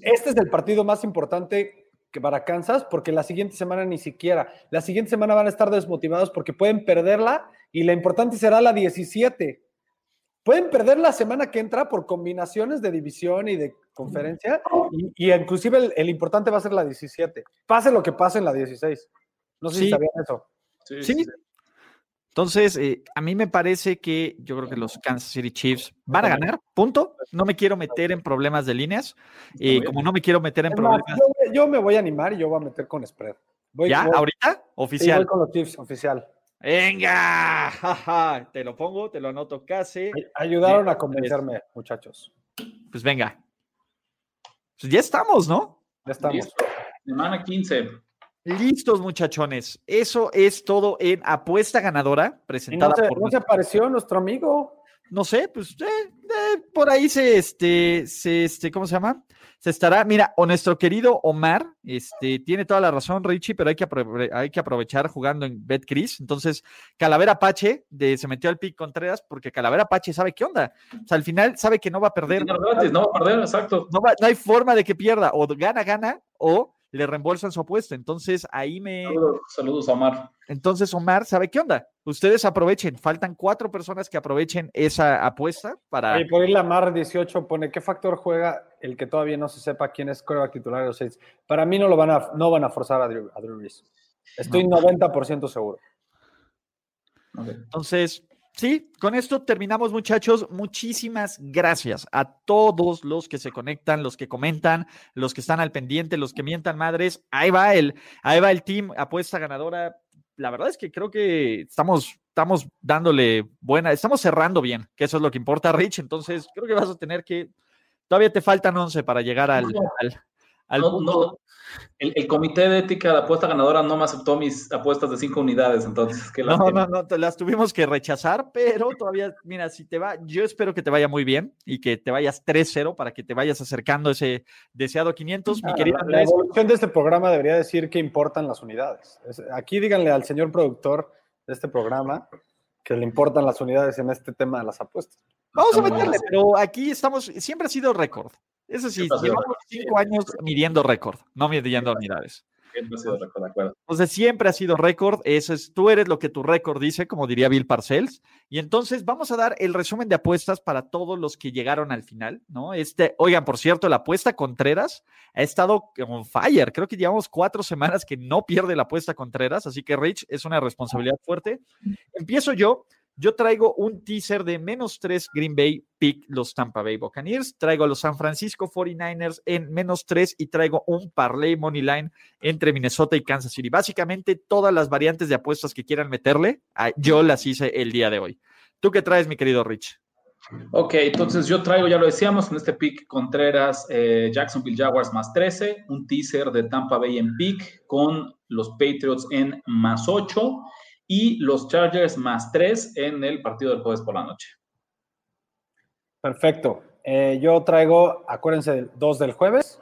Este es el partido más importante que para Kansas, porque la siguiente semana ni siquiera. La siguiente semana van a estar desmotivados porque pueden perderla y la importante será la 17. Pueden perder la semana que entra por combinaciones de división y de conferencia, y, inclusive el, importante va a ser la 17. Pase lo que pase en la 16. No sé si sabían eso. Sí. Entonces, eh, a mí me parece que yo creo que los Kansas City Chiefs van a ganar, punto. No me quiero meter en problemas de líneas. Y como no me quiero meter en problemas. yo, yo me voy a animar y yo voy a meter con spread. Voy, ¿Ya? voy- ¿Ahorita? sí, Oficial. voy con los Chiefs, oficial. Venga, te lo pongo, te lo anoto casi. Ay- Ayudaron Sí, a convencerme, muchachos. Pues venga. Pues ya estamos, ¿no? Ya estamos. Listo. Semana 15. Listos, muchachones. Eso es todo en apuesta ganadora, Y no presentada se, por no se apareció nuestro amigo. no sé, pues eh, eh, por ahí se, este, se, este, ¿cómo se llama? Se estará, mira, o nuestro querido Omar, este, tiene toda la razón, Richie, pero hay que, hay que aprovechar jugando en BetCris. Entonces, Calavera Apache de, se metió al pick Contreras porque Calavera Apache sabe qué onda. O sea, al final sabe que no va a perder. No va a perder, exacto. No, va- no hay forma de que pierda, o gana, gana, o le reembolsan su apuesta. Entonces, ahí me, Saludos, saludos a Omar. entonces, Omar, ¿sabe qué onda? Ustedes aprovechen. Faltan cuatro personas que aprovechen esa apuesta para. Y por ir la Mar 18 pone, ¿qué factor juega el que todavía no se sepa quién es coreback titular de los Saints? Para mí no lo van a, no van a forzar a Drew, a Drew Brees. Estoy 90% seguro. Entonces, sí, con esto terminamos, muchachos. Muchísimas gracias a todos los que se conectan, los que comentan, los que están al pendiente, los que mientan madres. Ahí va el, ahí va el team apuesta ganadora. La verdad es que creo que estamos, estamos dándole buena, estamos cerrando bien, que eso es lo que importa, Rich. Entonces, creo que vas a tener que, todavía te faltan 11 para llegar al, al, al No, punto. no, el, el comité de ética de apuesta ganadora no me aceptó mis apuestas de cinco unidades, entonces. qué No, no, no, te las tuvimos que rechazar, pero todavía, mira, si te va, yo espero que te vaya muy bien y que te vayas 3-0 para que te vayas acercando a ese deseado 500. Mi Ah, querido la, la evolución de este programa debería decir que importan las unidades. Es- aquí díganle al señor productor de este programa que le importan las unidades en este tema de las apuestas. vamos a meterle, pero aquí estamos, siempre ha sido récord. Eso sí, llevamos cinco años midiendo récord, no midiendo unidades. Entonces siempre ha sido récord, eso es, tú eres lo que tu récord dice, como diría Bill Parcells. Y entonces vamos a dar el resumen de apuestas para todos los que llegaron al final, ¿no? Este, oigan, por cierto, la apuesta Contreras ha estado on fire. Creo que llevamos cuatro semanas que no pierde la apuesta Contreras, así que Rich es una responsabilidad fuerte. Empiezo yo. Yo traigo un teaser de menos 3 Green Bay pick los Tampa Bay Buccaneers. Traigo a los San Francisco 49ers en menos 3 y traigo un parlay money line entre Minnesota y Kansas City. Básicamente todas las variantes de apuestas que quieran meterle, ah, yo las hice el día de hoy. ¿Tú qué traes, mi querido Rich? Ok, entonces yo traigo, ya lo decíamos, en este pick Contreras, eh, Jacksonville Jaguars más 13, un teaser de Tampa Bay en pick con los Patriots en más 8 y los Chargers más 3 en el partido del jueves por la noche. Perfecto. Eh, yo traigo, acuérdense, dos del jueves,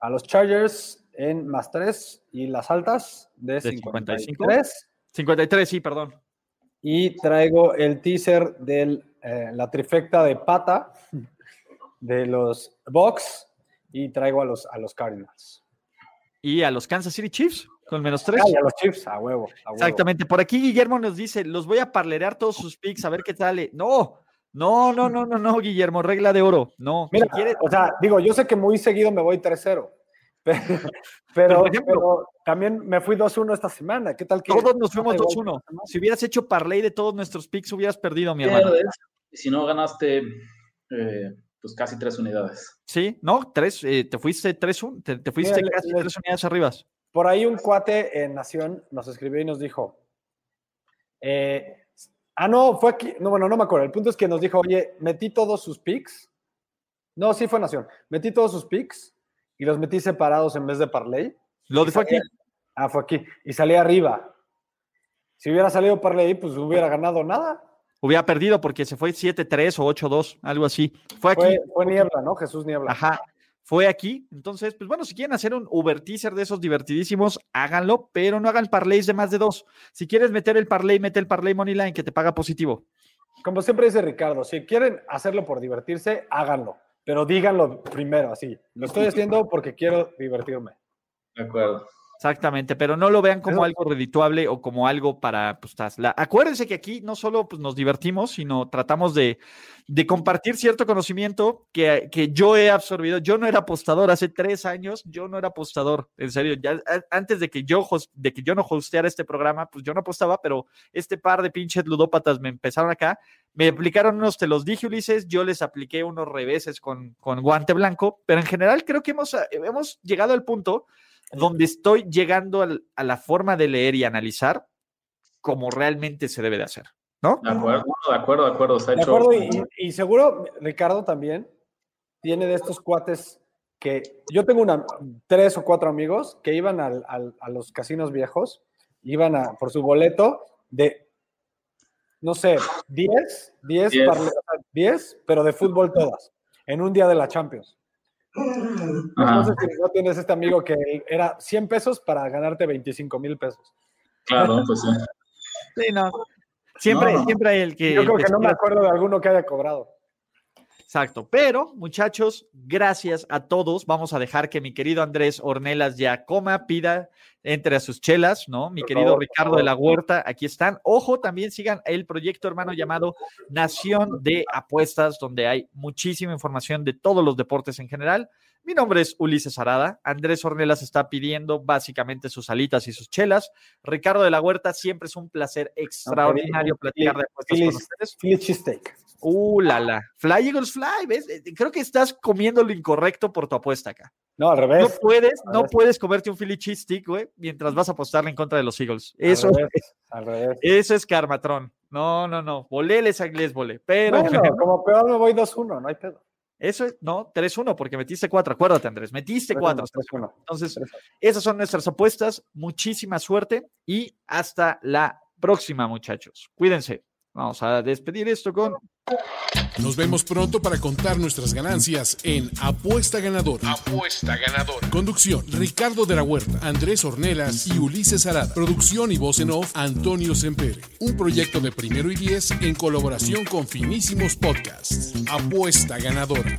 a los Chargers en más 3 y las altas de, De 53. 55. 53, sí, perdón. Y traigo el teaser de la trifecta de pata de los Bucks y traigo a los, a los Cardinals. Y a los Kansas City Chiefs con menos 3. Ah, y a los Chiefs, a huevo. a huevo. Exactamente. Por aquí Guillermo nos dice, los voy a parlerear todos sus picks a ver qué sale. No, no, no, no, no, no, Guillermo, regla de oro. No, Mira, si quieres, o sea, digo, yo sé que muy seguido me voy 3-0, pero, pero, por ejemplo- pero también me fui 2-1 esta semana. ¿Qué tal que todos nos fuimos igual 2-1. esta semana? Si hubieras hecho parlay de todos nuestros picks, hubieras perdido, mi hermano. Y si no ganaste, eh, pues casi tres unidades. Sí, no, tres, eh, te fuiste 3-1, te, te fuiste Mira, casi tres unidades arriba. Por ahí un cuate en Nación nos escribió y nos dijo, eh, ah, no, fue aquí, no, bueno, no me acuerdo. El punto es que nos dijo, oye, metí todos sus picks. No, sí fue Nación. Metí todos sus picks y los metí separados en vez de parlay. Lo de fue aquí. Ah, fue aquí. Y salí arriba. Si hubiera salido parlay, pues hubiera ganado nada. Hubiera perdido porque se fue 7-3 o 8-2, algo así. Fue aquí. Fue, fue Niebla, ¿no? Jesús Niebla. Ajá. Fue aquí. Entonces, pues bueno, si quieren hacer un Uber teaser de esos divertidísimos, háganlo, pero no hagan parlays de más de dos. Si quieres meter el parlay, mete el parlay Moneyline que te paga positivo. Como siempre dice Ricardo, si quieren hacerlo por divertirse, háganlo. Pero díganlo primero, así. Lo estoy haciendo porque quiero divertirme. De acuerdo. Exactamente, pero no lo vean como algo redituable o como algo para, pues, la... acuérdense que aquí no solo pues, nos divertimos, sino tratamos de, de compartir cierto conocimiento que, que, yo he absorbido. Yo no era apostador hace tres años, yo no era apostador, en serio, ya antes de que yo, de que yo no hosteara este programa, pues yo no apostaba, pero este par de pinches ludópatas me empezaron acá, me aplicaron unos, te los dije Ulises, yo les apliqué unos reveses con, con guante blanco, pero en general creo que hemos, hemos llegado al punto donde estoy llegando a la forma de leer y analizar como realmente se debe de hacer, ¿no? De acuerdo, de acuerdo, de acuerdo. de acuerdo y, seguro Ricardo también tiene de estos cuates que yo tengo una, tres o cuatro amigos que iban a los casinos viejos, iban a, por su boleto de, no sé, 10, 10, 10, pero de fútbol todas, en un día de la Champions. No sé si no tienes este amigo que era 100 pesos para ganarte 25 mil pesos. Claro, pues sí. Sí, no. Siempre, siempre hay el que. Yo creo que no me acuerdo de alguno que haya cobrado. Exacto. Pero, muchachos, gracias a todos. Vamos a dejar que mi querido Andrés Ornelas ya coma, pida, entre a sus chelas, ¿no? Mi querido Ricardo de la Huerta, aquí están. Ojo, también sigan el proyecto hermano llamado Nación de Apuestas, donde hay muchísima información de todos los deportes en general. Mi nombre es Ulises Arada. Andrés Ornelas está pidiendo básicamente sus alitas y sus chelas. Ricardo de la Huerta, siempre es un placer extraordinario platicar de apuestas con ustedes. Uh, la, la. Fly Eagles Fly, ¿ves? Eh, creo que estás comiendo lo incorrecto por tu apuesta acá. No, al revés. No puedes, no puedes comerte un Philly cheese stick, güey, mientras vas a apostarle en contra de los Eagles. Eso, al revés, eso es karmatrón. No, no, no. Volé les inglés, volé. Pero. como peor me voy 2-1, no hay pedo. Eso es, no, 3-1, porque metiste 4. Acuérdate, Andrés, metiste 4. Entonces, esas son nuestras apuestas. Muchísima suerte y hasta la próxima, muchachos. Cuídense. Vamos a despedir esto con. Nos vemos pronto para contar nuestras ganancias en Apuesta Ganadora. Apuesta Ganadora. Conducción: Ricardo de la Huerta, Andrés Ornelas y Ulises Arada. Producción y voz en off: Antonio Sempere. Un proyecto de primero y diez en colaboración con Finísimos Podcasts. Apuesta Ganadora.